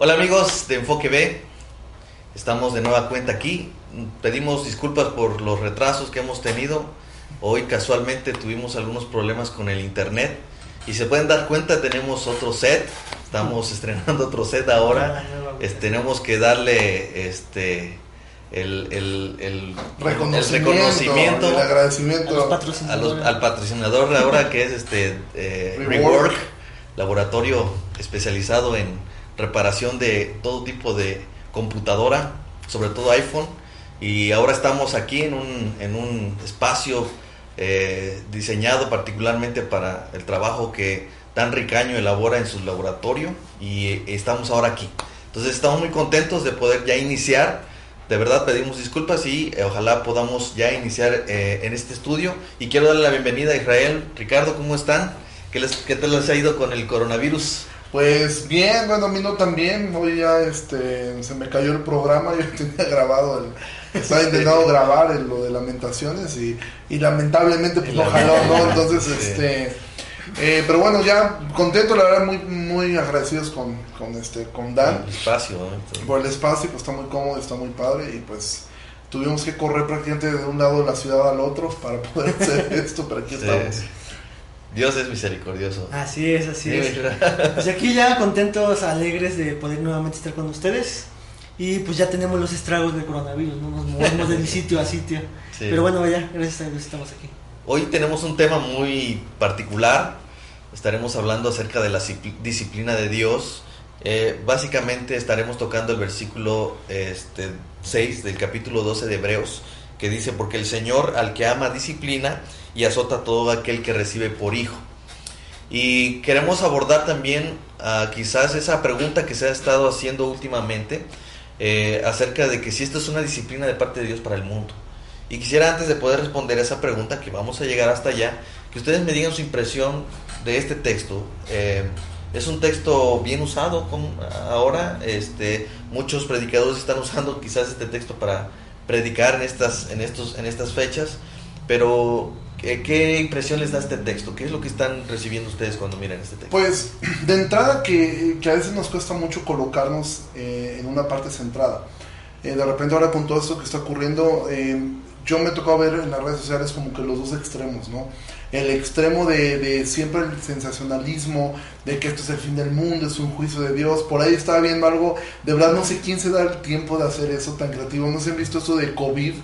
Hola amigos de Enfoque B, estamos de nueva cuenta aquí. Pedimos disculpas por los retrasos que hemos tenido. Hoy casualmente tuvimos algunos problemas con el internet y se pueden dar cuenta tenemos otro set. Estamos estrenando otro set ahora. Este, tenemos que darle este el, el, el, reconocimiento, el reconocimiento el agradecimiento a los, al patrocinador ahora que es este eh, Rework, laboratorio especializado en reparación de todo tipo de computadora, sobre todo iPhone. Y ahora estamos aquí en un, en un espacio eh, diseñado particularmente para el trabajo que Dan Ricaño elabora en su laboratorio y estamos ahora aquí. Entonces estamos muy contentos de poder ya iniciar. De verdad pedimos disculpas y eh, ojalá podamos ya iniciar eh, en este estudio. Y quiero darle la bienvenida a Israel. Ricardo, ¿cómo están? ¿Qué, les, qué tal les ha ido con el coronavirus? Pues bien, bueno, a mí no tan bien. Hoy ya este, se me cayó el programa. Yo tenía grabado, el, estaba intentando grabar el, lo de lamentaciones y, y lamentablemente pues no jaló, ¿no? Entonces, este. Eh, pero bueno, ya contento, la verdad, muy, muy agradecidos con, con, este, con Dan. El espacio, ¿no? Por el espacio, pues está muy cómodo, está muy padre y pues tuvimos que correr prácticamente de un lado de la ciudad al otro para poder hacer esto, pero aquí estamos. Dios es misericordioso. Así es, así es. Pues aquí ya contentos, alegres de poder nuevamente estar con ustedes. Y pues ya tenemos los estragos del coronavirus, ¿no? Nos movemos del sitio a sitio. Pero bueno, ya, gracias a Dios estamos aquí. Hoy tenemos un tema muy particular. Estaremos hablando acerca de la disciplina de Dios. Eh, básicamente estaremos tocando el versículo este, 6 del capítulo 12 de Hebreos, que dice, porque el Señor al que ama disciplina y azota a todo aquel que recibe por hijo. Y queremos abordar también uh, quizás esa pregunta que se ha estado haciendo últimamente eh, acerca de que si esto es una disciplina de parte de Dios para el mundo. Y quisiera antes de poder responder esa pregunta, que vamos a llegar hasta allá, que ustedes me digan su impresión de este texto. Eh, es un texto bien usado ahora. Este, muchos predicadores están usando quizás este texto para predicar en estas, en estos, en estas fechas. Pero ¿Qué, impresión les da este texto? ¿Qué es lo que están recibiendo ustedes cuando miran este texto? Pues de entrada que, que a veces nos cuesta mucho colocarnos eh, en una parte centrada. Eh, de repente ahora con todo esto que está ocurriendo, eh, yo me he tocado ver en las redes sociales como que los dos extremos, ¿no? El extremo de, de, siempre el sensacionalismo, de que esto es el fin del mundo, es un juicio de Dios. Por ahí estaba viendo algo, de verdad no sé quién se da el tiempo de hacer eso tan creativo. No se han visto eso de COVID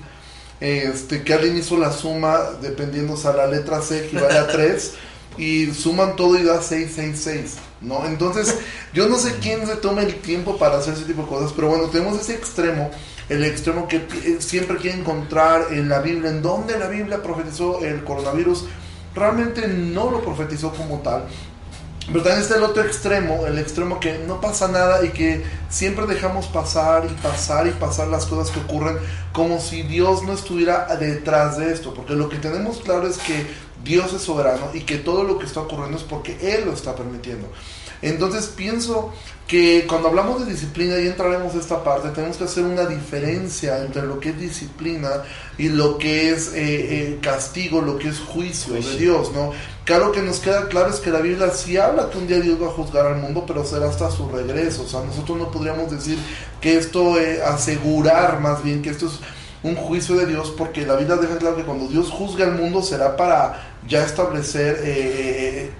este, que alguien hizo la suma dependiendo, o la letra C equivale a 3 y suman todo y da 666, ¿no? Entonces, yo no sé quién se toma el tiempo para hacer ese tipo de cosas, pero bueno, tenemos ese extremo, el extremo que eh, siempre quiere encontrar en la Biblia, en donde la Biblia profetizó el coronavirus, realmente no lo profetizó como tal, pero también está el otro extremo, el extremo que no pasa nada y que siempre dejamos pasar y pasar y pasar las cosas que ocurren como si Dios no estuviera detrás de esto. Porque lo que tenemos claro es que Dios es soberano y que todo lo que está ocurriendo es porque Él lo está permitiendo. Entonces pienso que cuando hablamos de disciplina y entraremos a esta parte, tenemos que hacer una diferencia entre lo que es disciplina y lo que es eh, eh, castigo, lo que es juicio de Dios, ¿no? Claro que nos queda claro es que la Biblia sí habla que un día Dios va a juzgar al mundo, pero será hasta su regreso. O sea, nosotros no podríamos decir que esto, eh, asegurar más bien que esto es un juicio de Dios, porque la Biblia deja claro que cuando Dios juzga al mundo será para ya establecer eh,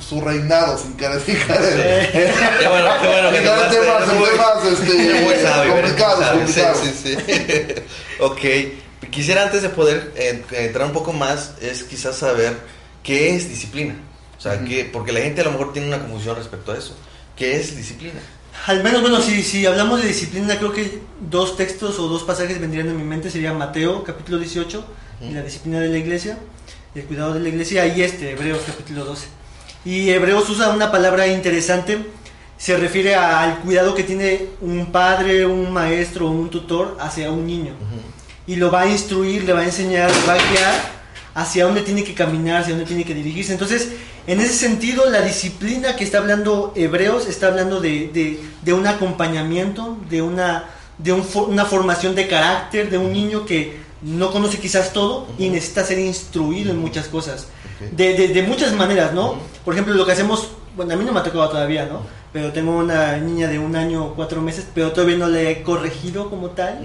su reinado, sin querer fijar. Qué bueno, qué bueno que temas, temas este, complicados, Sí, sí, sí. ok, quisiera antes de poder eh, entrar un poco más, es quizás saber qué es disciplina. O sea, que, porque la gente a lo mejor tiene una confusión respecto a eso. ¿Qué es disciplina? Al menos, bueno, si, si hablamos de disciplina, creo que dos textos o dos pasajes vendrían en mi mente. Sería Mateo, capítulo 18, y la disciplina de la iglesia, el cuidado de la iglesia, y este, Hebreos, capítulo 12. Y Hebreos usa una palabra interesante, se refiere al cuidado que tiene un padre, un maestro un tutor hacia un niño. Y lo va a instruir, le va a enseñar, va a guiar hacia dónde tiene que caminar, hacia dónde tiene que dirigirse. Entonces, en ese sentido, la disciplina que está hablando Hebreos está hablando de, de, un acompañamiento, de, una, de una formación de carácter de un niño que no conoce quizás todo y necesita ser instruido en muchas cosas. De, de, muchas maneras, ¿no? Por ejemplo, lo que hacemos, bueno, a mí no me ha tocado todavía, ¿no? pero tengo una niña de un año o cuatro meses, pero todavía no le he corregido como tal,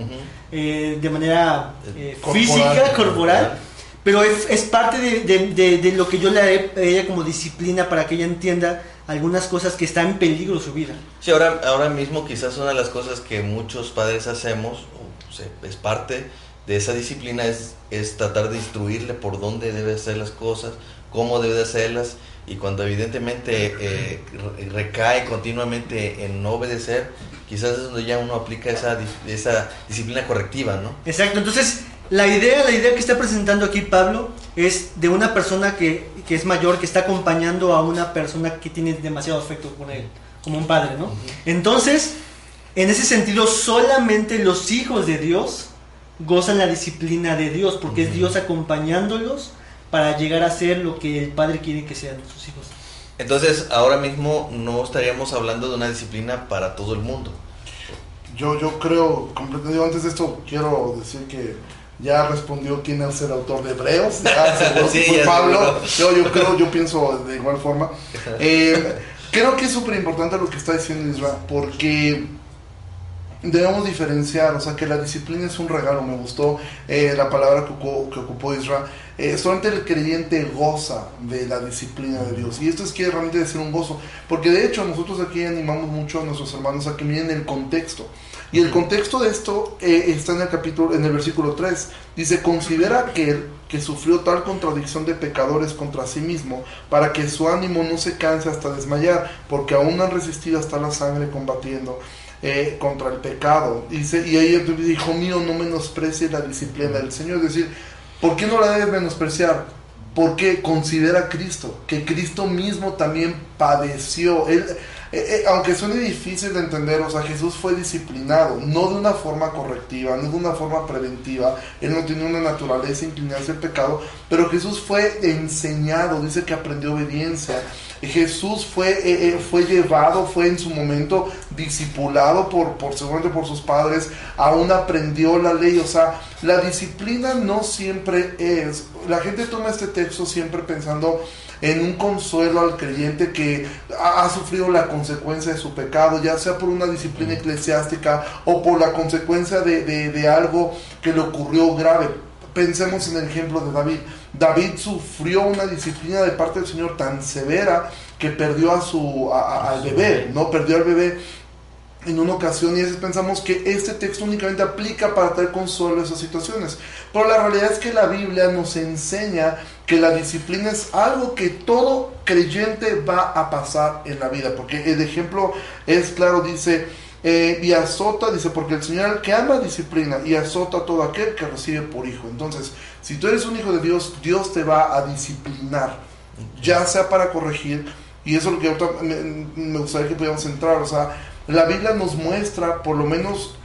eh, de manera eh, Corporal. física, corporal, pero es, es parte de, de- de- de lo que yo le haré a ella como disciplina para que ella entienda algunas cosas que están en peligro su vida. Sí, ahora, ahora mismo quizás una de las cosas que muchos padres hacemos, o se- es parte de esa disciplina, es, es tratar de instruirle por dónde debe hacer las cosas, cómo debe de hacerlas, y cuando evidentemente eh, re- recae continuamente en no obedecer, quizás es donde ya uno aplica esa, esa disciplina correctiva, ¿no? Exacto, entonces la idea, la idea que está presentando aquí Pablo es de una persona que, que es mayor, que está acompañando a una persona que tiene demasiado afecto con él, como un padre, ¿no? Entonces, en ese sentido, solamente los hijos de Dios gozan la disciplina de Dios, porque es. Dios acompañándolos para llegar a ser lo que el padre quiere que sean sus hijos. Entonces, ahora mismo no estaríamos hablando de una disciplina para todo el mundo. Yo, yo creo, digo, antes de esto, quiero decir que ya respondió quién es el autor de Hebreos. Ya seguro que Sí, fue ya Pablo. seguro. Yo, yo creo, yo pienso de igual forma. Eh, creo que es súper importante lo que está diciendo Israel, porque debemos diferenciar, o sea, que la disciplina es un regalo. Me gustó eh, la palabra que ocupó, que ocupó Israel. Eh, solamente el creyente goza de la disciplina de Dios. Y esto es que realmente ser un gozo. Porque de hecho, nosotros aquí animamos mucho a nuestros hermanos a que miren el contexto. Y el contexto de esto eh, está en el capítulo, en el versículo 3. Dice, considera aquel que sufrió tal contradicción de pecadores contra sí mismo, para que su ánimo no se canse hasta desmayar, porque aún han resistido hasta la sangre combatiendo eh, contra el pecado. Y ahí entonces, hijo mío, no menosprecie la disciplina del Señor. Es decir, ¿por qué no la debes menospreciar? Porque considera a Cristo, que Cristo mismo también padeció. Él, eh, eh, aunque suene difícil de entender, o sea, Jesús fue disciplinado, no de una forma correctiva, no de una forma preventiva, él no tenía una naturaleza inclinada el pecado, pero Jesús fue enseñado, dice que aprendió obediencia. Jesús fue, eh, fue llevado, fue en su momento discipulado por, por seguramente por sus padres, aún aprendió la ley, o sea, la disciplina no siempre es, la gente toma este texto siempre pensando en un consuelo al creyente que ha, sufrido la consecuencia de su pecado, ya sea por una disciplina eclesiástica o por la consecuencia de, de- de algo que le ocurrió grave. Pensemos en el ejemplo de David. David sufrió una disciplina de parte del Señor tan severa que perdió a su, a- a- al bebé, ¿no? Perdió al bebé en una ocasión y a veces pensamos que este texto únicamente aplica para traer consuelo a esas situaciones. Pero la realidad es que la Biblia nos enseña que la disciplina es algo que todo creyente va a pasar en la vida. Porque el ejemplo es claro, dice, eh, y azota, dice, porque el Señor que ama disciplina y azota a todo aquel que recibe por hijo. Entonces, si tú eres un hijo de Dios, Dios te va a disciplinar, ya sea para corregir, y eso es lo que me, me gustaría que pudiéramos entrar, o sea, la Biblia nos muestra, por lo menos,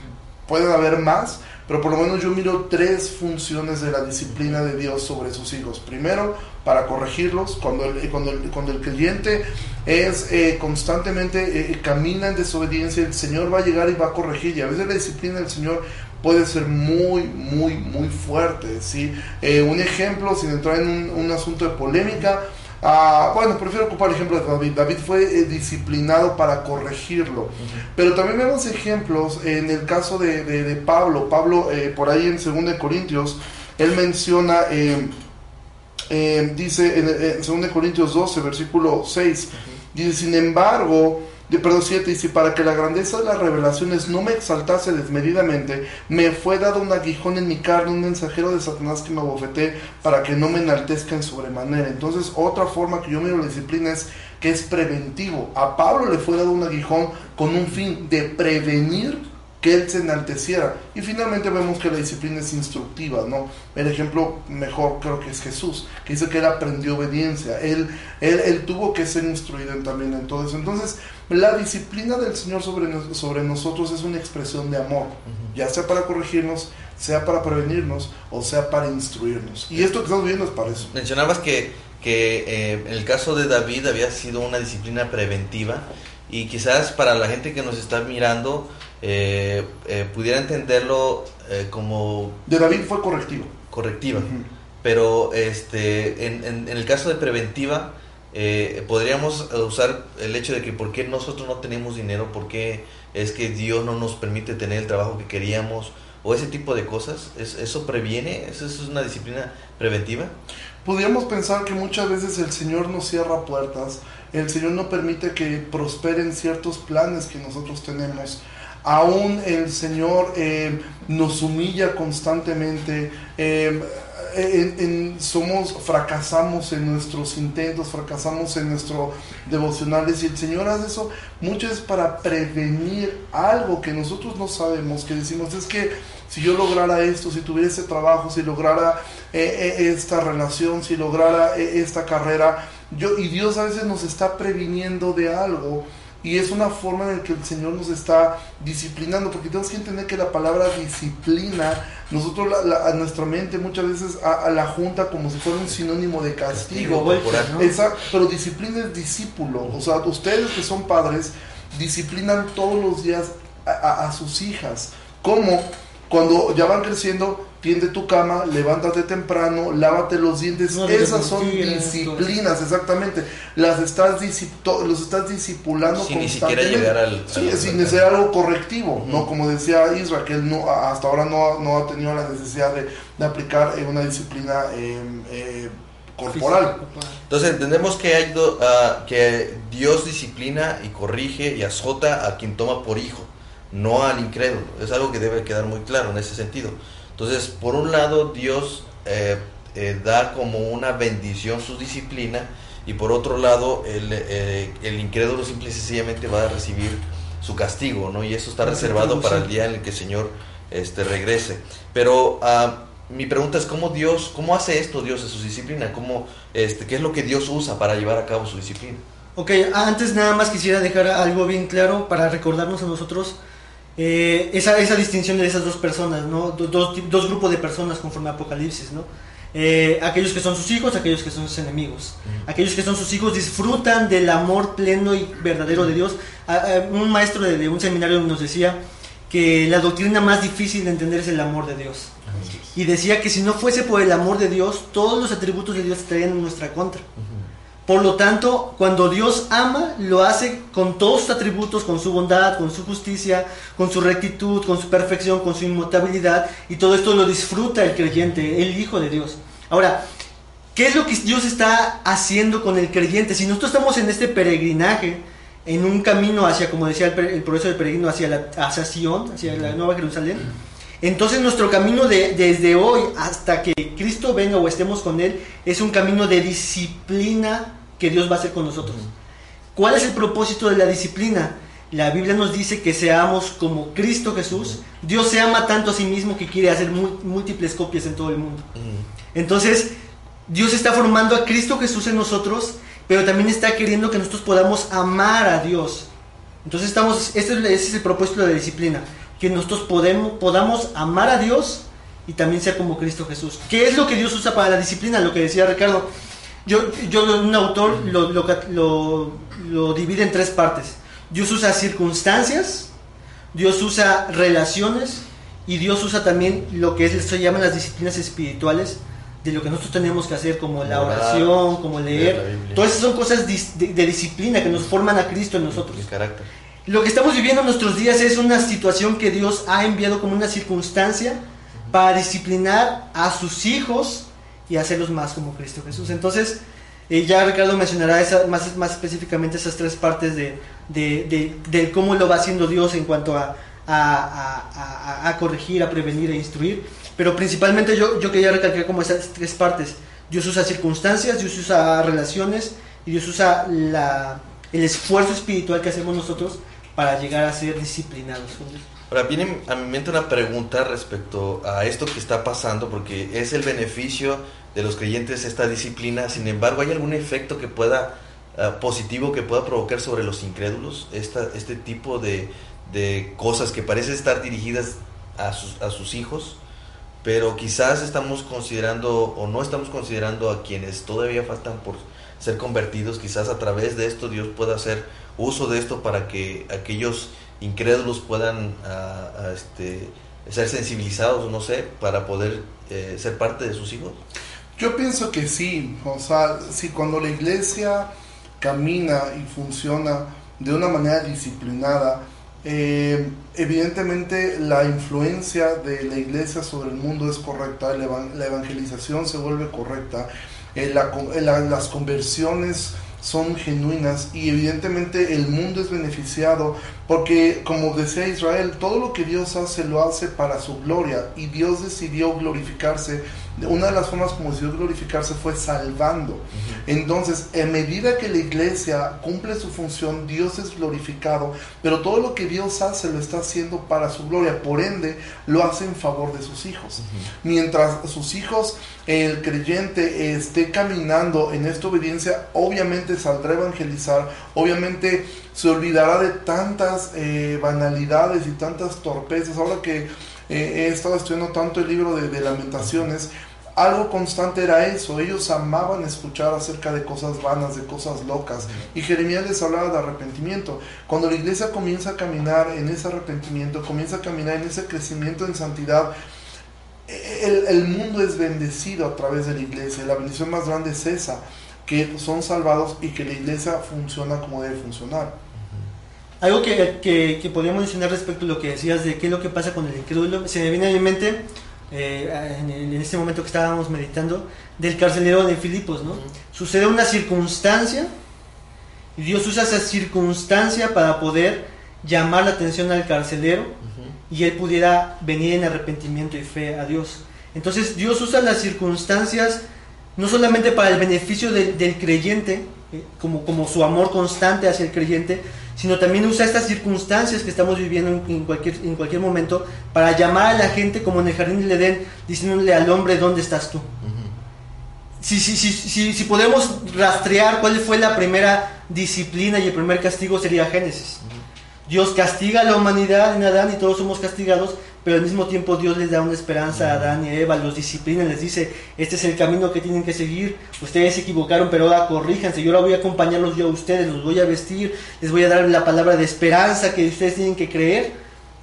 pueden haber más, pero por lo menos yo miro tres funciones de la disciplina de Dios sobre sus hijos. Primero, para corregirlos, cuando el, cuando el, cuando el creyente es eh, constantemente, eh, camina en desobediencia, el Señor va a llegar y va a corregir, y a veces la disciplina del Señor puede ser muy, muy, muy fuerte. ¿sí? Eh, un ejemplo, sin entrar en un, un asunto de polémica, Ah, bueno, prefiero ocupar el ejemplo de David. David fue eh, disciplinado para corregirlo. Pero también vemos ejemplos en el caso de, de- de Pablo. Pablo, eh, por ahí en 2 Corintios, él menciona, eh, eh, dice en, en 2 Corintios 12, versículo 6, dice, sin embargo, perdón, 7, dice, para que la grandeza de las revelaciones no me exaltase desmedidamente, me fue dado un aguijón en mi carne, un mensajero de Satanás que me abofeté, para que no me enaltezca en sobremanera. Entonces, otra forma que yo miro la disciplina es que es preventivo. A Pablo le fue dado un aguijón con un fin de prevenir que él se enalteciera. Y finalmente vemos que la disciplina es instructiva, ¿no? El ejemplo mejor creo que es Jesús, que dice que él aprendió obediencia, él, él, él tuvo que ser instruido en- también en todo eso. Entonces, la disciplina del Señor sobre, nos- sobre nosotros es una expresión de amor, ya sea para corregirnos, sea para prevenirnos o sea para instruirnos. Y esto que estamos viendo es para eso. Mencionabas que, que eh, en el caso de David había sido una disciplina preventiva y quizás para la gente que nos está mirando eh, eh, pudiera entenderlo eh, como De David fue correctivo. correctiva. Ujú. Pero este, en, en- en el caso de preventiva, eh, podríamos usar el hecho de que por qué nosotros no tenemos dinero, por qué es que Dios no nos permite tener el trabajo que queríamos o ese tipo de cosas. ¿Es, ¿Eso previene? ¿Eso es una disciplina preventiva? Podríamos pensar que muchas veces el Señor nos cierra puertas, el Señor no permite que prosperen ciertos planes que nosotros tenemos. Aún el Señor eh, nos humilla constantemente. Eh, somos, fracasamos en nuestros intentos, fracasamos en nuestros devocionales y el Señor hace eso muchas veces para prevenir algo que nosotros no sabemos, que decimos es que si yo lograra esto, si tuviera ese trabajo, si lograra eh, esta relación, si lograra esta carrera, yo, y Dios a veces nos está previniendo de algo y es una forma en la que el Señor nos está disciplinando, porque tenemos que entender que la palabra disciplina, nosotros a nuestra mente muchas veces a, la junta como si fuera un sinónimo de castigo. pero disciplina es discípulo. O sea, ustedes que son padres, disciplinan todos los días a, a sus hijas. ¿Cómo? Cuando ya van creciendo, tiende tu cama, levántate temprano, lávate los dientes. Esas son disciplinas, exactamente. Las estás los estás discipulando sin ni siquiera llegar al. Sí, sin necesidad algo correctivo, ¿no? Como decía Israel, que él no, hasta ahora no, no ha tenido la necesidad de, de aplicar eh, una disciplina em, eh, corporal. Entonces entendemos que, hay uh, que Dios disciplina y corrige y azota a quien toma por hijo no al incrédulo. Es algo que debe quedar muy claro en ese sentido. Entonces, por un lado, Dios eh, eh, da como una bendición su disciplina y por otro lado, el, eh, el incrédulo simple y sencillamente va a recibir su castigo, ¿no? Y eso está reservado para el día en el que el Señor este, regrese. Pero ah, mi pregunta es, ¿cómo Dios, cómo hace esto Dios en su disciplina? ¿Cómo, este, ¿Qué es lo que Dios usa para llevar a cabo su disciplina? Ok, antes nada más quisiera dejar algo bien claro para recordarnos a nosotros eh, esa, esa, distinción de esas dos personas, ¿no? dos, dos, grupos de personas conforme a Apocalipsis, ¿no? Eh, aquellos que son sus hijos, aquellos que son sus enemigos. Aquellos que son sus hijos disfrutan del amor pleno y verdadero de Dios. un maestro de, un seminario nos decía que la doctrina más difícil de entender es el amor de Dios. Y decía que si no fuese por el amor de Dios, todos los atributos de Dios estarían en nuestra contra. Por lo tanto, cuando Dios ama, lo hace con todos sus atributos, con su bondad, con su justicia, con su rectitud, con su perfección, con su inmutabilidad, y todo esto lo disfruta el creyente, el Hijo de Dios. Ahora, ¿qué es lo que Dios está haciendo con el creyente? Si nosotros estamos en este peregrinaje, en un camino hacia, como decía el, progreso del peregrino, hacia, la, hacia hacia la Nueva Jerusalén, entonces nuestro camino de, desde hoy hasta que Cristo venga o estemos con Él es un camino de disciplina que Dios va a hacer con nosotros. ¿Cuál es el propósito de la disciplina? La Biblia nos dice que seamos como Cristo Jesús. Dios se ama tanto a sí mismo que quiere hacer múltiples copias en todo el mundo. Entonces, Dios está formando a Cristo Jesús en nosotros, pero también está queriendo que nosotros podamos amar a Dios. Entonces, estamos, este es el propósito de la disciplina, que nosotros podemos, podamos amar a Dios y también ser como Cristo Jesús. ¿Qué es lo que Dios usa para la disciplina? Lo que decía Ricardo yo, yo un autor lo, lo, lo, divide en tres partes. Dios usa circunstancias, Dios usa relaciones y Dios usa también lo que es, se llaman las disciplinas espirituales de lo que nosotros tenemos que hacer, como la oración, como leer. Todas esas son cosas de, disciplina que nos forman a Cristo en nosotros. carácter. Lo que estamos viviendo en nuestros días es una situación que Dios ha enviado como una circunstancia para disciplinar a sus hijos y hacerlos más como Cristo Jesús. Entonces, eh, ya Ricardo mencionará más, más específicamente esas tres partes de, de, de, cómo lo va haciendo Dios en cuanto a, a, a, corregir, a prevenir, a instruir. Pero principalmente yo, yo quería recalcar como esas tres partes. Dios usa circunstancias, Dios usa relaciones y Dios usa la, el esfuerzo espiritual que hacemos nosotros para llegar a ser disciplinados. Ahora viene a mi mente una pregunta respecto a esto que está pasando, porque es el beneficio de los creyentes esta disciplina. Sin embargo, ¿hay algún efecto que pueda ah, positivo que pueda provocar sobre los incrédulos esta, este tipo de, de cosas que parecen estar dirigidas a sus, a sus hijos? Pero quizás estamos considerando o no estamos considerando a quienes todavía faltan por ser convertidos. Quizás a través de esto Dios pueda hacer uso de esto para que aquellos incrédulos puedan ah, este, ser sensibilizados, no sé, para poder eh, ser parte de sus hijos. Yo pienso que sí, o sea, si cuando la iglesia camina y funciona de una manera disciplinada, eh, evidentemente la influencia de la iglesia sobre el mundo es correcta, la, evangelización se vuelve correcta, eh, las conversiones son genuinas y evidentemente el mundo es beneficiado porque como decía Israel, todo lo que Dios hace lo hace para su gloria. Y Dios decidió glorificarse. Una de las formas como decidió glorificarse fue salvando. Entonces, en medida que la iglesia cumple su función, Dios es glorificado, pero todo lo que Dios hace lo está haciendo para su gloria, por ende, lo hace en favor de sus hijos. Mientras sus hijos, el creyente esté caminando en esta obediencia, obviamente saldrá a evangelizar, obviamente se olvidará de tantas eh, banalidades y tantas torpezas. Ahora que eh, he estado estudiando tanto el libro de, lamentaciones, algo constante era eso, ellos amaban escuchar acerca de cosas vanas, de cosas locas. Y Jeremías les hablaba de arrepentimiento. Cuando la iglesia comienza a caminar en ese arrepentimiento, comienza a caminar en ese crecimiento en santidad, el, el mundo es bendecido a través de la iglesia. La bendición más grande es esa, que son salvados y que la iglesia funciona como debe funcionar. Algo que, que, podríamos mencionar respecto a lo que decías de qué es lo que pasa con el incrédulo, se me viene a mi mente, eh, en, este momento que estábamos meditando, del carcelero de Filipos, ¿no? Sucede una circunstancia y Dios usa esa circunstancia para poder llamar la atención al carcelero y él pudiera venir en arrepentimiento y fe a Dios. Entonces Dios usa las circunstancias no solamente para el beneficio del creyente, eh, como, como su amor constante hacia el creyente, sino también usa estas circunstancias que estamos viviendo en, cualquier, en cualquier momento para llamar a la gente como en el jardín del Edén, diciéndole al hombre, ¿dónde estás tú? si, si, si, si, podemos rastrear cuál fue la primera disciplina y el primer castigo sería Génesis. Dios castiga a la humanidad en Adán y todos somos castigados pero al mismo tiempo Dios les da una esperanza a Adán y Eva, los disciplina, les dice, este es el camino que tienen que seguir, ustedes se equivocaron, pero ahora corríjanse, yo ahora voy a acompañarlos yo a ustedes, los voy a vestir, les voy a dar la palabra de esperanza que ustedes tienen que creer,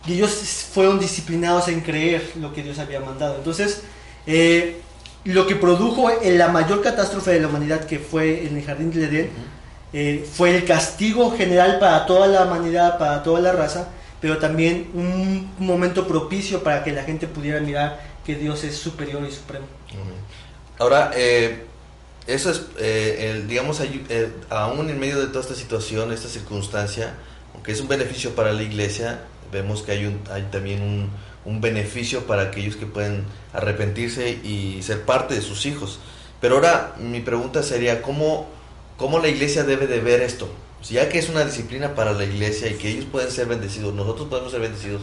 y ellos fueron disciplinados en creer lo que Dios había mandado. Entonces, eh, lo que produjo la mayor catástrofe de la humanidad que fue en el jardín de Edén, eh, fue el castigo general para toda la humanidad, para toda la raza, pero también un momento propicio para que la gente pudiera mirar que Dios es superior y supremo. Ahora, eh, eso es, eh, el, digamos, eh, aún en medio de toda esta situación, esta circunstancia, aunque es un beneficio para la iglesia, vemos que hay, un, hay también un, un beneficio para aquellos que pueden arrepentirse y ser parte de sus hijos. Pero ahora mi pregunta sería, ¿cómo, cómo la iglesia debe de ver esto? Ya que es una disciplina para la iglesia y que ellos pueden ser bendecidos, nosotros podemos ser bendecidos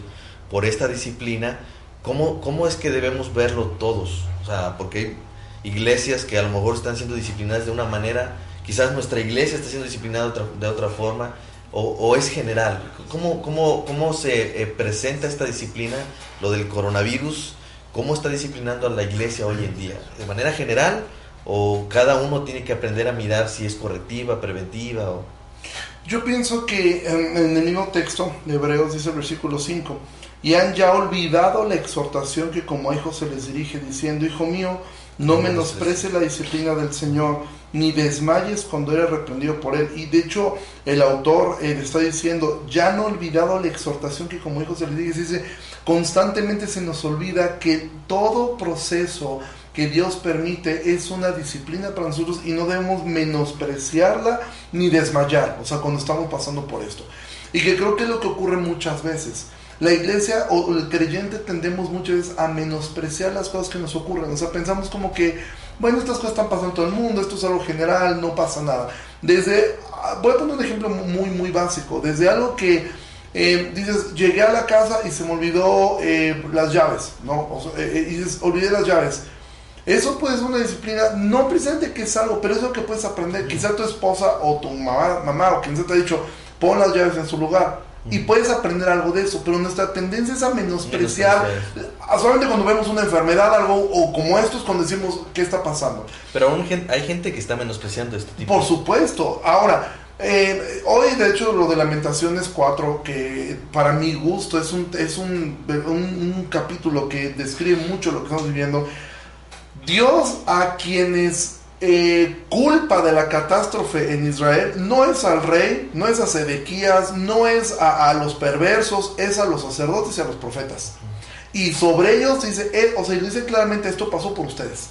por esta disciplina, ¿cómo, cómo es que debemos verlo todos? O sea, porque hay iglesias que a lo mejor están siendo disciplinadas de una manera, quizás nuestra iglesia está siendo disciplinada de otra, forma, o, es general. ¿Cómo, cómo, cómo se eh, presenta esta disciplina, lo del coronavirus? ¿Cómo está disciplinando a la iglesia hoy en día? ¿De manera general? ¿O cada uno tiene que aprender a mirar si es correctiva, preventiva? O... Yo pienso que en, el mismo texto de Hebreos dice el versículo 5, y han ya olvidado la exhortación que como hijos se les dirige, diciendo, Hijo mío, no menosprecie la disciplina del Señor, ni desmayes cuando eres reprendido por Él. Y de hecho, el autor eh, está diciendo, ya han olvidado la exhortación que como hijos se les dirige, dice, constantemente se nos olvida que todo proceso que Dios permite es una disciplina para nosotros y no debemos menospreciarla ni desmayar, o sea, cuando estamos pasando por esto. Y que creo que es lo que ocurre muchas veces. La iglesia o el creyente tendemos muchas veces a menospreciar las cosas que nos ocurren. O sea, pensamos como que, bueno, estas cosas están pasando en todo el mundo, esto es algo general, no pasa nada. Desde, ah, voy a poner un ejemplo muy, muy básico. Desde algo que eh, dices, llegué a la casa y se me olvidó eh, las llaves, ¿no? O eh, y dices, olvidé las llaves. Eso puede ser una disciplina, no precisamente que es algo, pero es lo que puedes aprender. Quizá tu esposa o tu mamá, mamá o quien se te ha dicho, pon las llaves en su lugar. Y puedes aprender algo de eso, pero nuestra tendencia es a menospreciar, solamente cuando vemos una enfermedad, algo, o como esto es cuando decimos, ¿qué está pasando? Pero aún hay gente que está menospreciando este tipo. Por supuesto. Ahora, eh, hoy, de hecho, lo de Lamentaciones 4, que para mi gusto es un, es un, un capítulo que describe mucho lo que estamos viviendo Dios a quienes eh, culpa de la catástrofe en Israel no es al rey, no es a Sedequías, no es a, los perversos, es a los sacerdotes y a los profetas. Y sobre ellos dice, o sea, dice claramente esto pasó por ustedes.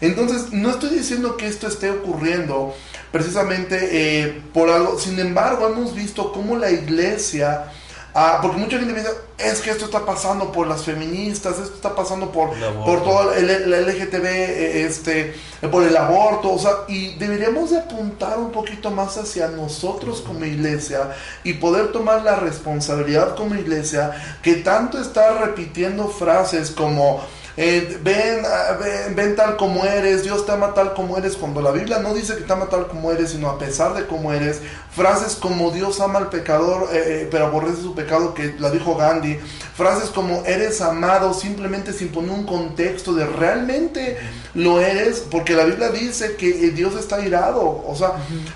Entonces, no estoy diciendo que esto esté ocurriendo precisamente eh, por algo, sin embargo, hemos visto cómo la iglesia Ah, porque mucha gente me dice, es que esto está pasando por las feministas, esto está pasando por, por todo el, el, LGTB, eh, este, por el aborto, o sea, y deberíamos de apuntar un poquito más hacia nosotros como iglesia y poder tomar la responsabilidad como iglesia que tanto está repitiendo frases como eh, ah, ven, ven, tal como eres, Dios te ama tal como eres, cuando la Biblia no dice que te ama tal como eres, sino a pesar de cómo eres, frases como Dios ama al pecador, eh, eh, pero aborrece su pecado, que la dijo Gandhi, frases como eres amado simplemente sin poner un contexto de realmente lo eres, porque la Biblia dice que Dios está irado, o sea,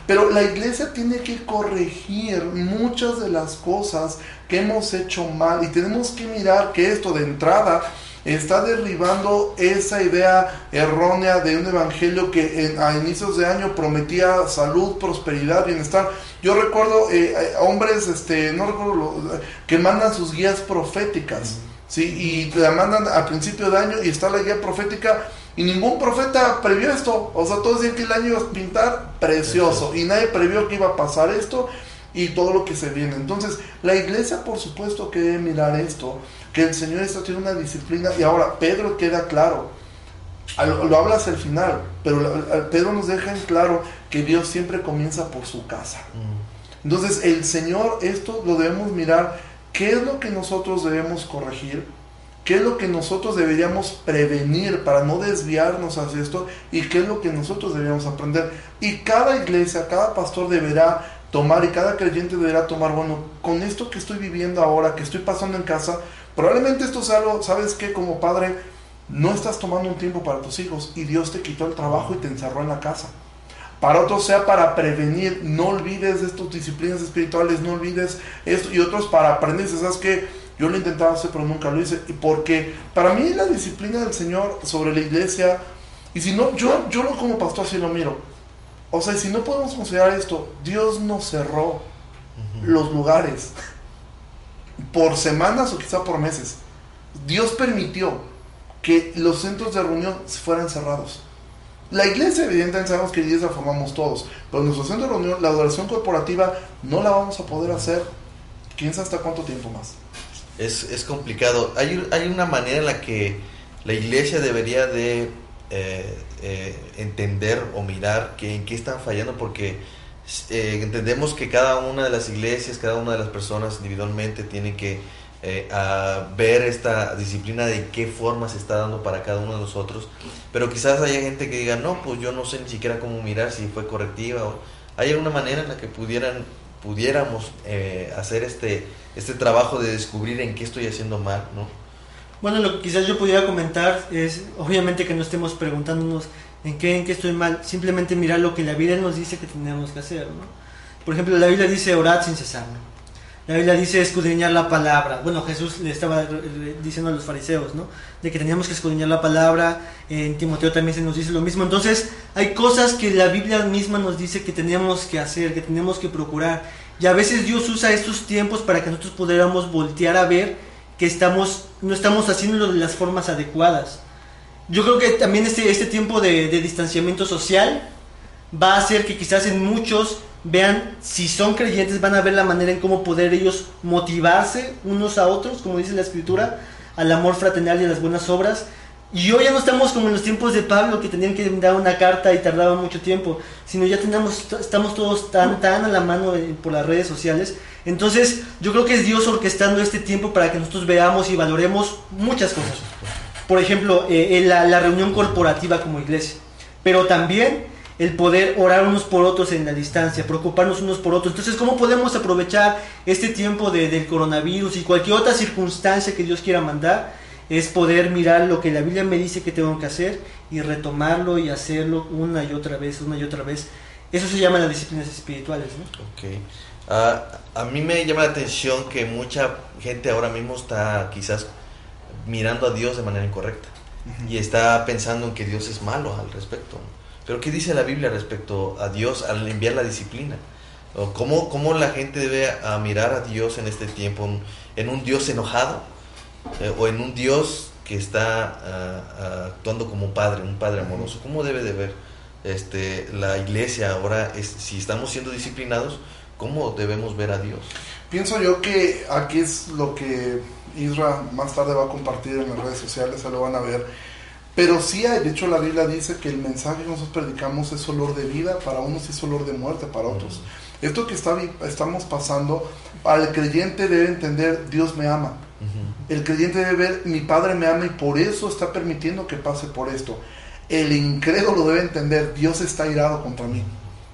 pero la iglesia tiene que corregir muchas de las cosas que hemos hecho mal y tenemos que mirar que esto de entrada, está derribando esa idea errónea de un evangelio que a inicios de año prometía salud, prosperidad, bienestar. Yo recuerdo eh, eh, hombres, este, no recuerdo, que mandan sus guías proféticas, ¿sí? Y la mandan a principio de año y está la guía profética y ningún profeta previó esto. O sea, todos decían que el año iba a pintar precioso y nadie previó que iba a pasar esto y todo lo que se viene. Entonces, la iglesia, por supuesto, que debe mirar esto que el Señor está tiene una disciplina y ahora Pedro queda claro, lo, habla hacia el final, pero Pedro nos deja en claro que Dios siempre comienza por su casa. Mm. Entonces el Señor, esto lo debemos mirar, qué es lo que nosotros debemos corregir, qué es lo que nosotros deberíamos prevenir para no desviarnos hacia esto y qué es lo que nosotros deberíamos aprender. Y cada iglesia, cada pastor deberá tomar y cada creyente deberá tomar, bueno, con esto que estoy viviendo ahora, que estoy pasando en casa, Probablemente esto es algo, ¿sabes qué? Como padre, no estás tomando un tiempo para tus hijos y Dios te quitó el trabajo y te encerró en la casa. Para otros sea para prevenir, no olvides de tus disciplinas espirituales, no olvides esto y otros para aprender. ¿Sabes qué? Yo lo intentaba hacer pero nunca lo hice. Y porque para mí la disciplina del Señor sobre la iglesia, y si no, yo, yo lo como pastor así lo miro. O sea, si no podemos considerar esto, Dios nos cerró los lugares por semanas o quizá por meses. Dios permitió que los centros de reunión fueran cerrados. La iglesia, evidentemente, sabemos que iglesia formamos todos, pero nuestro centro de reunión, la adoración corporativa, no la vamos a poder hacer, quién sabe hasta cuánto tiempo más. Es, es complicado. Hay, hay una manera en la que la iglesia debería de eh, eh, entender o mirar que en qué están fallando, porque eh, entendemos que cada una de las iglesias, cada una de las personas individualmente tienen que eh, ver esta disciplina de qué forma se está dando para cada uno de nosotros. Pero quizás haya gente que diga, no, pues yo no sé ni siquiera cómo mirar si fue correctiva. O, ¿Hay alguna manera en la que pudieran, pudiéramos eh, hacer este, este trabajo de descubrir en qué estoy haciendo mal? ¿no? Bueno, lo que quizás yo pudiera comentar es, obviamente que no estemos preguntándonos en qué, en qué estoy mal, simplemente mirar lo que la Biblia nos dice que tenemos que hacer. ¿no? Por ejemplo, la Biblia dice orar sin cesar. La Biblia dice escudriñar la palabra. Bueno, Jesús le estaba diciendo a los fariseos, ¿no? De que teníamos que escudriñar la palabra. En Timoteo también se nos dice lo mismo. Entonces, hay cosas que la Biblia misma nos dice que tenemos que hacer, que tenemos que procurar. Y a veces Dios usa estos tiempos para que nosotros pudiéramos voltear a ver que estamos, no estamos haciéndolo de las formas adecuadas. Yo creo que también este, este tiempo de, distanciamiento social va a hacer que quizás en muchos vean, si son creyentes, van a ver la manera en cómo poder ellos motivarse unos a otros, como dice la escritura, al amor fraternal y a las buenas obras. Y hoy ya no estamos como en los tiempos de Pablo, que tenían que dar una carta y tardaba mucho tiempo, sino ya tenemos, estamos todos tan, tan a la mano por las redes sociales. Entonces, yo creo que es Dios orquestando este tiempo para que nosotros veamos y valoremos muchas cosas por ejemplo, eh, la, reunión corporativa como iglesia, pero también el poder orar unos por otros en la distancia, preocuparnos unos por otros. Entonces, ¿cómo podemos aprovechar este tiempo del coronavirus y cualquier otra circunstancia que Dios quiera mandar? Es poder mirar lo que la Biblia me dice que tengo que hacer y retomarlo y hacerlo una y otra vez, una y otra vez. Eso se llama las disciplinas espirituales. ¿no? Ok. Ah, a mí me llama la atención que mucha gente ahora mismo está quizás mirando a Dios de manera incorrecta. y está pensando en que Dios es malo al respecto. Pero ¿qué dice la Biblia respecto a Dios al enviar la disciplina? ¿O cómo, cómo la gente debe a mirar a Dios en este tiempo? ¿En un Dios enojado? Eh, ¿O en un Dios que está ah, ah, actuando como padre, un padre amoroso? ¿Cómo debe de ver este, la iglesia ahora, es, si estamos siendo disciplinados, cómo debemos ver a Dios? Pienso yo que aquí es lo que Isra más tarde va a compartir en las redes sociales, se lo van a ver. Pero sí, de hecho la Biblia dice que el mensaje que nosotros predicamos es olor de vida, para unos es olor de muerte, para otros. Esto que está, estamos pasando, el creyente debe entender, Dios me ama. El creyente debe ver, mi Padre me ama y por eso está permitiendo que pase por esto. El incrédulo debe entender, Dios está irado contra mí.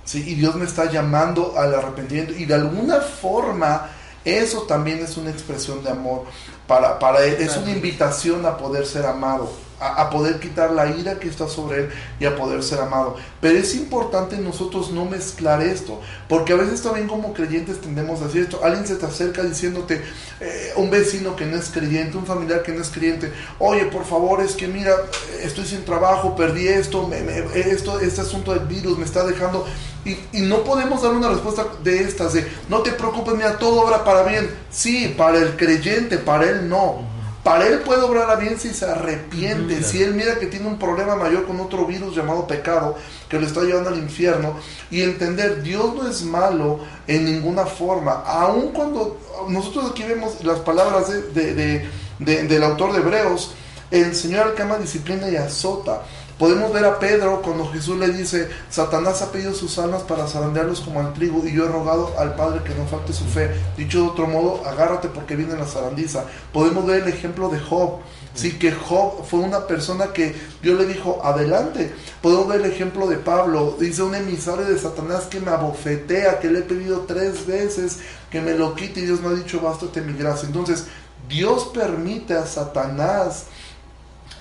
¿Sí? Y Dios me está llamando al arrepentimiento. Y de alguna forma, eso también es una expresión de amor para, para él. Es una invitación a poder ser amado a, poder quitar la ira que está sobre él y a poder ser amado. Pero es importante nosotros no mezclar esto, porque a veces también como creyentes tendemos a decir esto. Alguien se te acerca diciéndote, eh, un vecino que no es creyente, un familiar que no es creyente, oye, por favor, es que mira, estoy sin trabajo, perdí esto, me, esto este asunto del virus me está dejando. Y, y, no podemos dar una respuesta de estas, de no te preocupes, mira, todo obra para bien. Sí, para el creyente, para él no. Para él puede obrar a bien si se arrepiente, si él mira que tiene un problema mayor con otro virus llamado pecado que lo está llevando al infierno y entender Dios no es malo en ninguna forma, aun cuando nosotros aquí vemos las palabras de, del autor de Hebreos, el Señor al que ama disciplina y azota. Podemos ver a Pedro cuando Jesús le dice, Satanás ha pedido sus almas para zarandearlos como al trigo y yo he rogado al Padre que no falte su fe. Dicho de otro modo, agárrate porque viene la zarandiza. Podemos ver el ejemplo de Job. Sí, que Job fue una persona que Dios le dijo, adelante. Podemos ver el ejemplo de Pablo. Dice un emisario de Satanás que me abofetea, que le he pedido tres veces que me lo quite y Dios me ha dicho, bástate mi gracia. Entonces, Dios permite a Satanás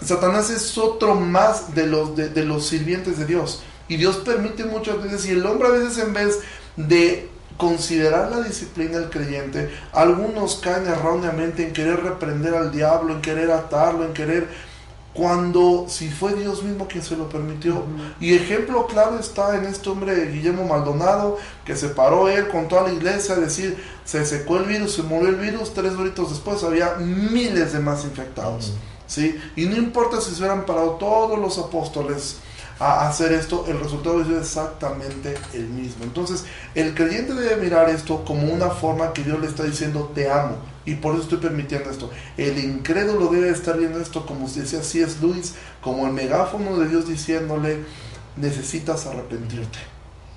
Satanás es otro más de los, de, los sirvientes de Dios. Y Dios permite muchas veces, y el hombre a veces en vez de considerar la disciplina del creyente, algunos caen erróneamente en querer reprender al diablo, en querer atarlo, en querer cuando si fue Dios mismo quien se lo permitió. Y ejemplo claro está en este hombre Guillermo Maldonado, que se paró él con toda la iglesia a decir, se secó el virus, se murió el virus, tres horitos después había miles de más infectados. Y no importa si se hubieran parado todos los apóstoles a hacer esto, el resultado es exactamente el mismo. Entonces, el creyente debe mirar esto como una forma que Dios le está diciendo, te amo, y por eso estoy permitiendo esto. El incrédulo debe estar viendo esto, como decía es Luis, como el megáfono de Dios diciéndole, necesitas arrepentirte.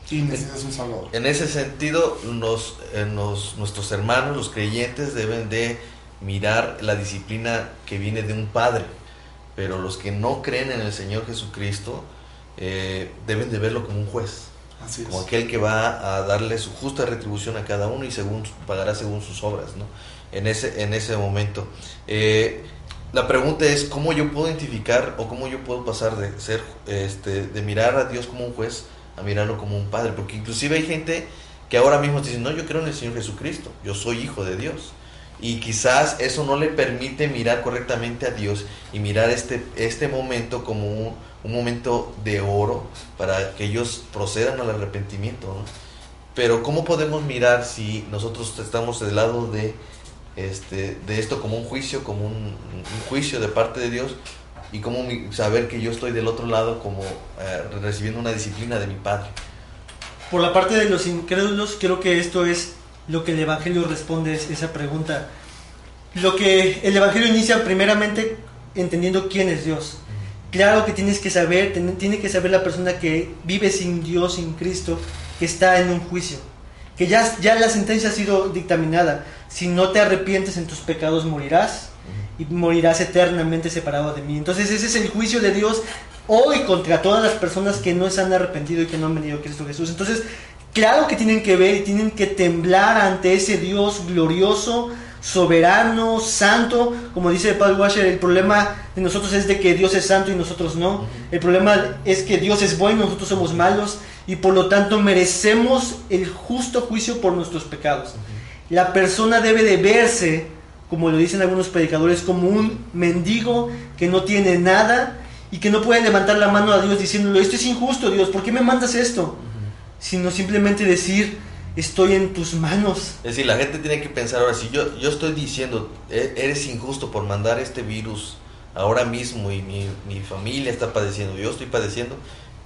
Y necesitas un salvador. En ese sentido, los, nuestros hermanos, los creyentes, deben de mirar la disciplina que viene de un padre, pero los que no creen en el Señor Jesucristo eh, deben de verlo como un juez, como aquel que va a darle su justa retribución a cada uno y según pagará según sus obras, ¿no? En ese, en ese momento. Eh, la pregunta es cómo yo puedo identificar o cómo yo puedo pasar de ser, este, de mirar a Dios como un juez a mirarlo como un padre, porque inclusive hay gente que ahora mismo dice, no, yo creo en el Señor Jesucristo, yo soy hijo de Dios y quizás eso no le permite mirar correctamente a Dios y mirar este, este momento como un, momento de oro para que ellos procedan al arrepentimiento. Pero ¿cómo podemos mirar si nosotros estamos del lado de, este, de esto como un juicio, como un, juicio de parte de Dios y cómo saber que yo estoy del otro lado como eh, recibiendo una disciplina de mi Padre? Por la parte de los incrédulos, creo que esto es lo que el Evangelio responde es esa pregunta. Lo que el Evangelio inicia primeramente entendiendo quién es Dios. Claro que tienes que saber, tiene que saber la persona que vive sin Dios, sin Cristo, que está en un juicio, que ya, ya la sentencia ha sido dictaminada. Si no te arrepientes en tus pecados morirás y morirás eternamente separado de mí. Entonces ese es el juicio de Dios hoy contra todas las personas que no se han arrepentido y que no han venido a Cristo Jesús. Entonces Claro que tienen que ver y tienen que temblar ante ese Dios glorioso, soberano, santo. Como dice Paul Washer, el problema de nosotros es de que Dios es santo y nosotros no. El problema es que Dios es bueno y nosotros somos malos y por lo tanto merecemos el justo juicio por nuestros pecados. La persona debe de verse como lo dicen algunos predicadores, como un mendigo que no tiene nada y que no puede levantar la mano a Dios diciéndole, esto es injusto Dios, ¿por qué me mandas esto? Sino simplemente decir, estoy en tus manos. Es decir, la gente tiene que pensar ahora, si yo, yo estoy diciendo, "E- eres injusto por mandar este virus ahora mismo y mi, mi familia está padeciendo, yo estoy padeciendo,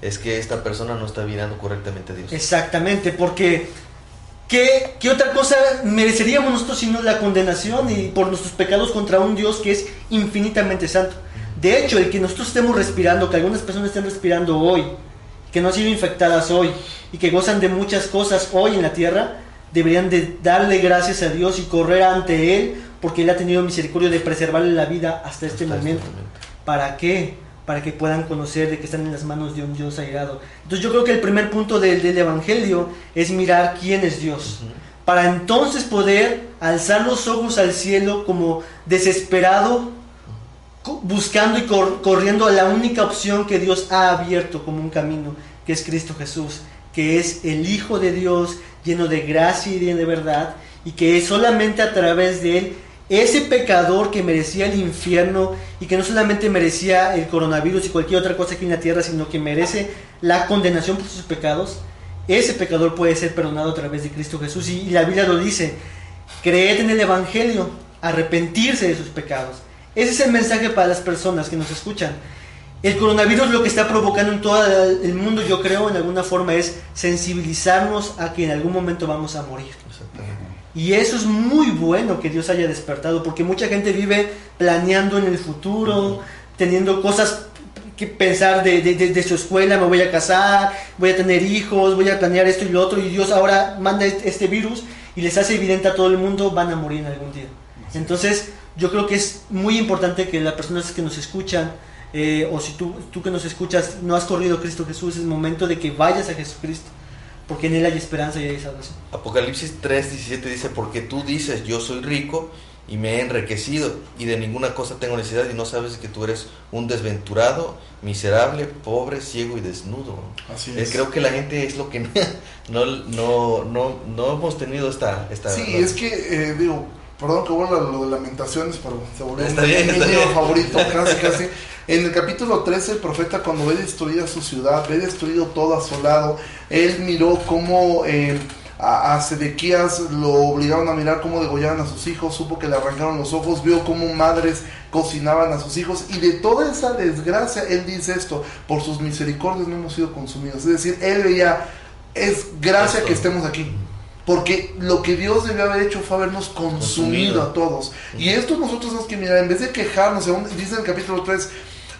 es que esta persona no está mirando correctamente a Dios. Exactamente, porque ¿qué, qué otra cosa mereceríamos nosotros sino la condenación y por nuestros pecados contra un Dios que es infinitamente santo? De hecho, el que nosotros estemos respirando, que algunas personas estén respirando hoy, que no han sido infectadas hoy y que gozan de muchas cosas hoy en la tierra, deberían de darle gracias a Dios y correr ante Él porque Él ha tenido misericordia de preservarle la vida hasta este Hasta momento. ¿Para qué? Para que puedan conocer de que están en las manos de un Dios airado. Entonces yo creo que el primer punto del, del Evangelio es mirar quién es Dios. Para entonces poder alzar los ojos al cielo como desesperado, buscando y cor- corriendo a la única opción que Dios ha abierto como un camino, que es Cristo Jesús, que es el Hijo de Dios lleno de gracia y de verdad, y que es solamente a través de Él ese pecador que merecía el infierno y que no solamente merecía el coronavirus y cualquier otra cosa aquí en la tierra, sino que merece la condenación por sus pecados, ese pecador puede ser perdonado a través de Cristo Jesús. Y, y la Biblia lo dice, creed en el Evangelio, arrepentirse de sus pecados. Ese es el mensaje para las personas que nos escuchan. El coronavirus lo que está provocando en todo el mundo, yo creo, en alguna forma, es sensibilizarnos a que en algún momento vamos a morir. Y eso es muy bueno que Dios haya despertado, porque mucha gente vive planeando en el futuro, teniendo cosas que pensar de, de- de- de su escuela, me voy a casar, voy a tener hijos, voy a planear esto y lo otro, y Dios ahora manda este este virus y les hace evidente a todo el mundo, van a morir en algún día. Entonces, yo creo que es muy importante que las personas que nos escuchan, eh, o si tú, tú que nos escuchas no has corrido a Cristo Jesús, es momento de que vayas a Jesucristo, porque en Él hay esperanza y hay salvación. Apocalipsis 3:17 dice, porque tú dices, yo soy rico y me he enriquecido y de ninguna cosa tengo necesidad y no sabes que tú eres un desventurado, miserable, pobre, ciego y desnudo. Así Eh, es. Creo que la gente es lo que no, no, no, no hemos tenido esta... esta Sí, ¿verdad? es que, eh, digo, perdón que vuelva a lo de lamentaciones, pero se volvió Está mi- bien, favorito, casi, casi. En el capítulo 13, el profeta, cuando ve destruida su ciudad, ve destruido todo asolado, él miró cómo eh, a, a Sedequías lo obligaron a mirar cómo degollaban a sus hijos, supo que le arrancaron los ojos, vio cómo madres cocinaban a sus hijos, y de toda esa desgracia, él dice esto: por sus misericordias no hemos sido consumidos. Es decir, él veía, es gracia Esto. que estemos aquí. Porque lo que Dios debió haber hecho fue habernos consumido, Consumido. a todos. Y esto nosotros tenemos que mirar, en vez de quejarnos, según dice en el capítulo 3,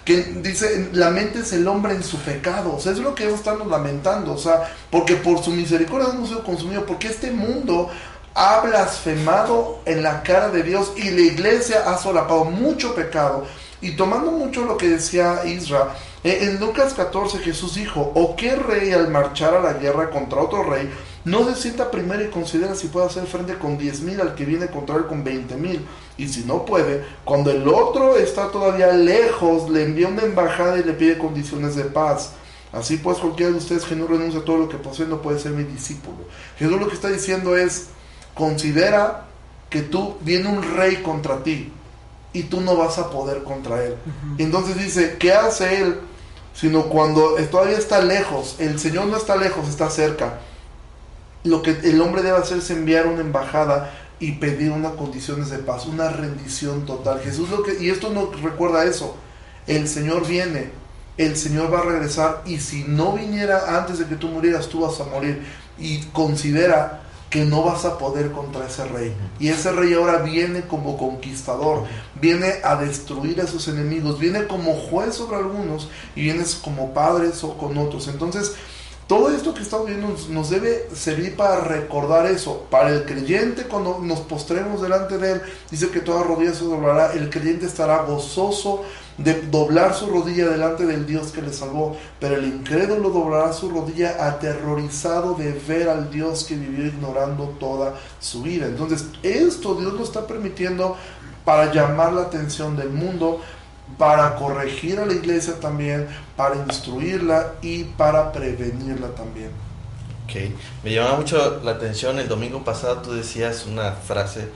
que dice, lamentes el hombre en su pecado. O sea, es lo que debemos estarnos lamentando. O sea, porque por su misericordia hemos sido consumidos. Porque este mundo ha blasfemado en la cara de Dios y la iglesia ha solapado mucho pecado. Y tomando mucho lo que decía Isra, eh, en Lucas 14 Jesús dijo, ¿o qué rey al marchar a la guerra contra otro rey no se sienta primero y considera si puede hacer frente con 10 mil al que viene contra él con 20 mil? Y si no puede, cuando el otro está todavía lejos, le envía una embajada y le pide condiciones de paz. Así pues, cualquiera de ustedes que no renuncia a todo lo que posee no puede ser mi discípulo. Jesús lo que está diciendo es, considera que tú viene un rey contra ti y tú no vas a poder contra él. Entonces dice, ¿qué hace él? Sino cuando todavía está lejos, el Señor no está lejos, está cerca. Lo que el hombre debe hacer es enviar una embajada y pedir unas condiciones de paz, una rendición total. Jesús lo que, y esto no recuerda eso, el Señor viene, el Señor va a regresar y si no viniera antes de que tú murieras, tú vas a morir. Y considera que no vas a poder contra ese rey. Y ese rey ahora viene como conquistador, viene a destruir a sus enemigos, viene como juez sobre algunos y vienes como padres o con otros. Entonces, todo esto que estamos viendo nos, debe servir para recordar eso. Para el creyente, cuando nos postremos delante de Él, dice que toda rodilla se doblará. El creyente estará gozoso de doblar su rodilla delante del Dios que le salvó. Pero el incrédulo doblará su rodilla aterrorizado de ver al Dios que vivió ignorando toda su vida. Entonces, esto Dios lo está permitiendo para llamar la atención del mundo, para corregir a la iglesia también, para instruirla y para prevenirla también. Ok, me llamaba mucho la atención el domingo pasado tú decías una frase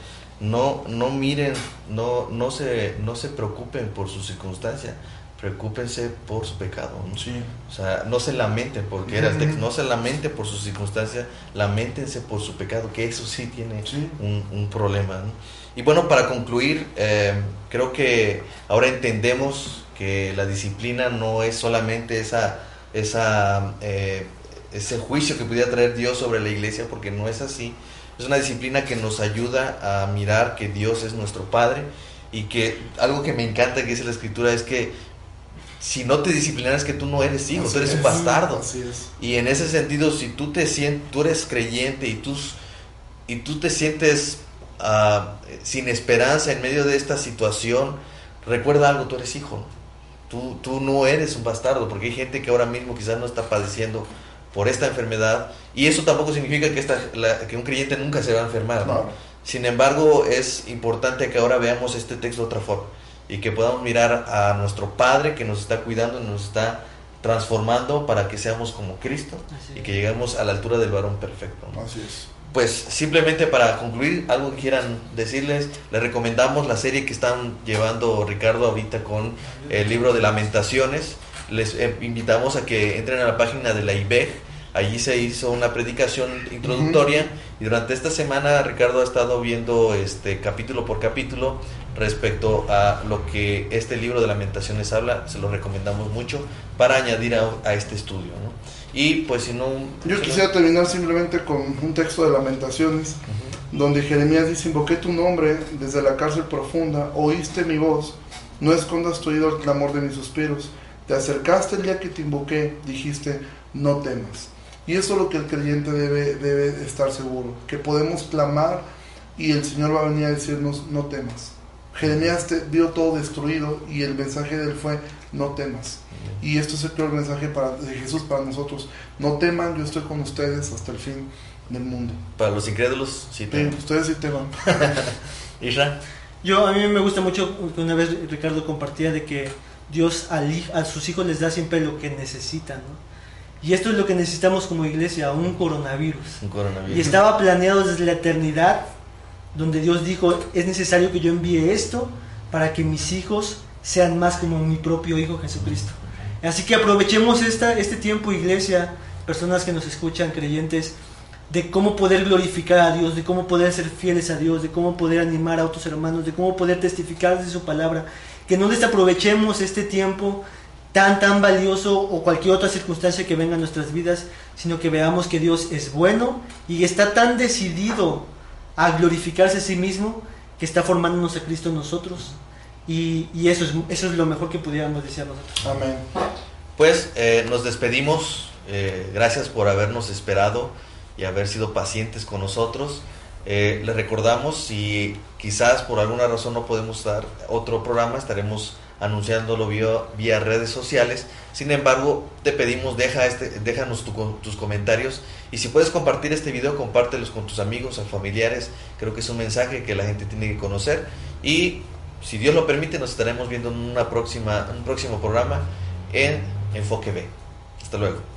no, no miren, no, no, se, no se preocupen por su circunstancia, preocúpense por su pecado. ¿no? Sí. O sea, no se lamenten, porque era el texto, no se lamenten por su circunstancia, lamentense por su pecado, que eso sí tiene Sí. un, un problema. ¿no? Y bueno, para concluir, eh, creo que ahora entendemos que la disciplina no es solamente esa, esa, eh, ese juicio que pudiera traer Dios sobre la iglesia, porque no es así. Es una disciplina que nos ayuda a mirar que Dios es nuestro Padre y que algo que me encanta que dice la Escritura es que si no te disciplinas es que tú no eres hijo, Así tú eres un bastardo. Así es. Y en ese sentido, si tú te sientes, tú eres creyente y tú, y tú te sientes ah, sin esperanza en medio de esta situación, recuerda algo, tú eres hijo. Tú, tú no eres un bastardo, porque hay gente que ahora mismo quizás no está padeciendo por esta enfermedad. Y eso tampoco significa que, esta, la- que un creyente nunca se va a enfermar. ¿no? Claro. Sin embargo, es importante que ahora veamos este texto de otra forma y que podamos mirar a nuestro Padre que nos está cuidando y nos está transformando para que seamos como Cristo y que lleguemos a la altura del varón perfecto. ¿no? Así es. Pues simplemente para concluir, algo que quieran decirles, les recomendamos la serie que están llevando Ricardo ahorita con el libro de lamentaciones. Les eh, invitamos a que entren a la página de la IBEG. Allí se hizo una predicación introductoria y durante esta semana Ricardo ha estado viendo este capítulo por capítulo respecto a lo que este libro de lamentaciones habla. Se lo recomendamos mucho para añadir a, a este estudio. ¿no? Y pues si no... Yo si no- quisiera terminar simplemente con un texto de lamentaciones Ujú. donde Jeremías dice, invoqué tu nombre desde la cárcel profunda, oíste mi voz, no escondas tu oído al clamor de mis suspiros, te acercaste el día que te invoqué, dijiste, no temas. Y eso es lo que el creyente debe, debe estar seguro, que podemos clamar y el Señor va a venir a decirnos, no temas. Jeremías te- vio todo destruido y el mensaje de él fue, no temas. Y esto es el peor mensaje para, de Jesús para nosotros. No teman, yo estoy con ustedes hasta el fin del mundo. Para los incrédulos, sí Sí, tenemos. ustedes sí teman. Isra. Yo, a mí me gusta mucho que una vez Ricardo compartía de que Dios a sus hijos les da siempre lo que necesitan, ¿no? Y esto es lo que necesitamos como iglesia, un coronavirus. Un coronavirus. Y estaba planeado desde la eternidad, donde Dios dijo, es necesario que yo envíe esto para que mis hijos sean más como mi propio Hijo Jesucristo. Así que aprovechemos esta, este tiempo, iglesia, personas que nos escuchan, creyentes, de cómo poder glorificar a Dios, de cómo poder ser fieles a Dios, de cómo poder animar a otros hermanos, de cómo poder testificar de su palabra. Que no desaprovechemos este tiempo tan, tan valioso o cualquier otra circunstancia que venga a nuestras vidas, sino que veamos que Dios es bueno y está tan decidido a glorificarse a sí mismo que está formándonos a Cristo en nosotros. Y, y eso, es, eso es lo mejor que pudiéramos decir nosotros. Amén. Pues eh, nos despedimos. Eh, gracias por habernos esperado y haber sido pacientes con nosotros. Eh, les recordamos, si quizás por alguna razón no podemos dar otro programa, estaremos anunciándolo vía, redes sociales. Sin embargo, te pedimos, deja este, déjanos tu- tus comentarios y si puedes compartir este video, compártelos con tus amigos o familiares. Creo que es un mensaje que la gente tiene que conocer. Y si Dios lo permite, nos estaremos viendo en una próxima, un próximo programa en Enfoque B. Hasta luego.